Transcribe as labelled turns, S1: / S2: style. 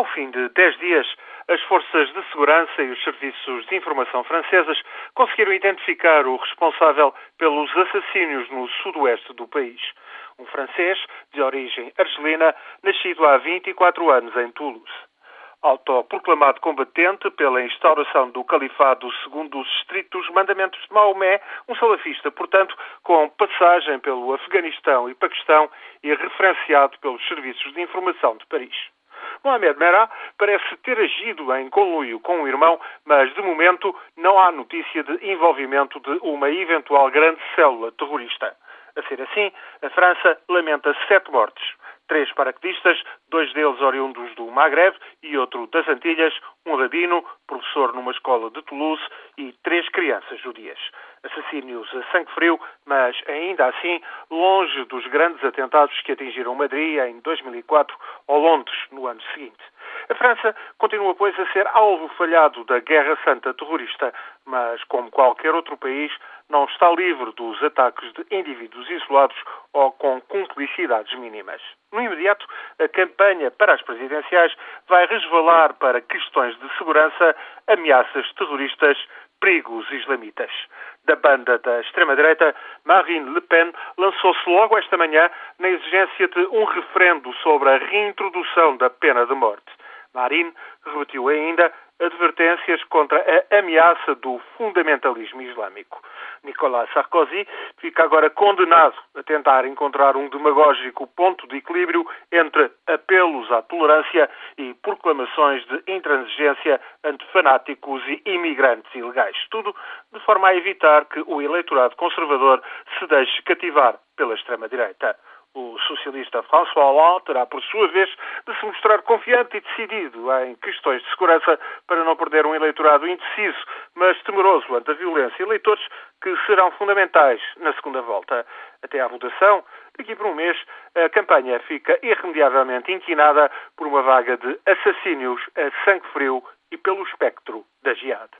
S1: Ao fim de dez dias, as forças de segurança e os serviços de informação franceses conseguiram identificar o responsável pelos assassínios no sudoeste do país. Um francês de origem argelina, nascido há 24 anos em Toulouse autoproclamado combatente pela instauração do califado segundo os estritos mandamentos de Maomé, um salafista, portanto, com passagem pelo Afeganistão e Paquistão e referenciado pelos serviços de informação de Paris. Mohamed Merah parece ter agido em conluio com o irmão, mas de momento não há notícia de envolvimento de uma eventual grande célula terrorista. A ser assim, a França lamenta sete mortes três paraquedistas, dois deles oriundos do Maghreb e outro das Antilhas, um rabino, professor numa escola de Toulouse e três crianças judias. Assassínios a sangue frio, mas ainda assim longe dos grandes atentados que atingiram Madrid em 2004 ou Londres no ano seguinte. A França continua, pois, a ser alvo falhado da Guerra Santa terrorista, mas, como qualquer outro país, não está livre dos ataques de indivíduos isolados ou com cumplicidades mínimas. No imediato, a campanha para as presidenciais vai resvalar para questões de segurança, ameaças terroristas, perigos islamitas. Da banda da extrema-direita, Marine Le Pen lançou-se logo esta manhã na exigência de um referendo sobre a reintrodução da pena de morte. Marine repetiu ainda advertências contra a ameaça do fundamentalismo islâmico. Nicolas Sarkozy fica agora condenado a tentar encontrar um demagógico ponto de equilíbrio entre apelos à tolerância e proclamações de intransigência ante fanáticos e imigrantes ilegais. Tudo de forma a evitar que o eleitorado conservador se deixe cativar pela extrema-direita. O socialista François Hollande terá, por sua vez, de se mostrar confiante e decidido em questões de segurança para não perder um eleitorado indeciso, mas temeroso ante a violência. Eleitores que serão fundamentais na segunda volta. Até à votação, daqui por um mês, a campanha fica irremediavelmente inquinada por uma vaga de assassínios a sangue frio e pelo espectro da geada.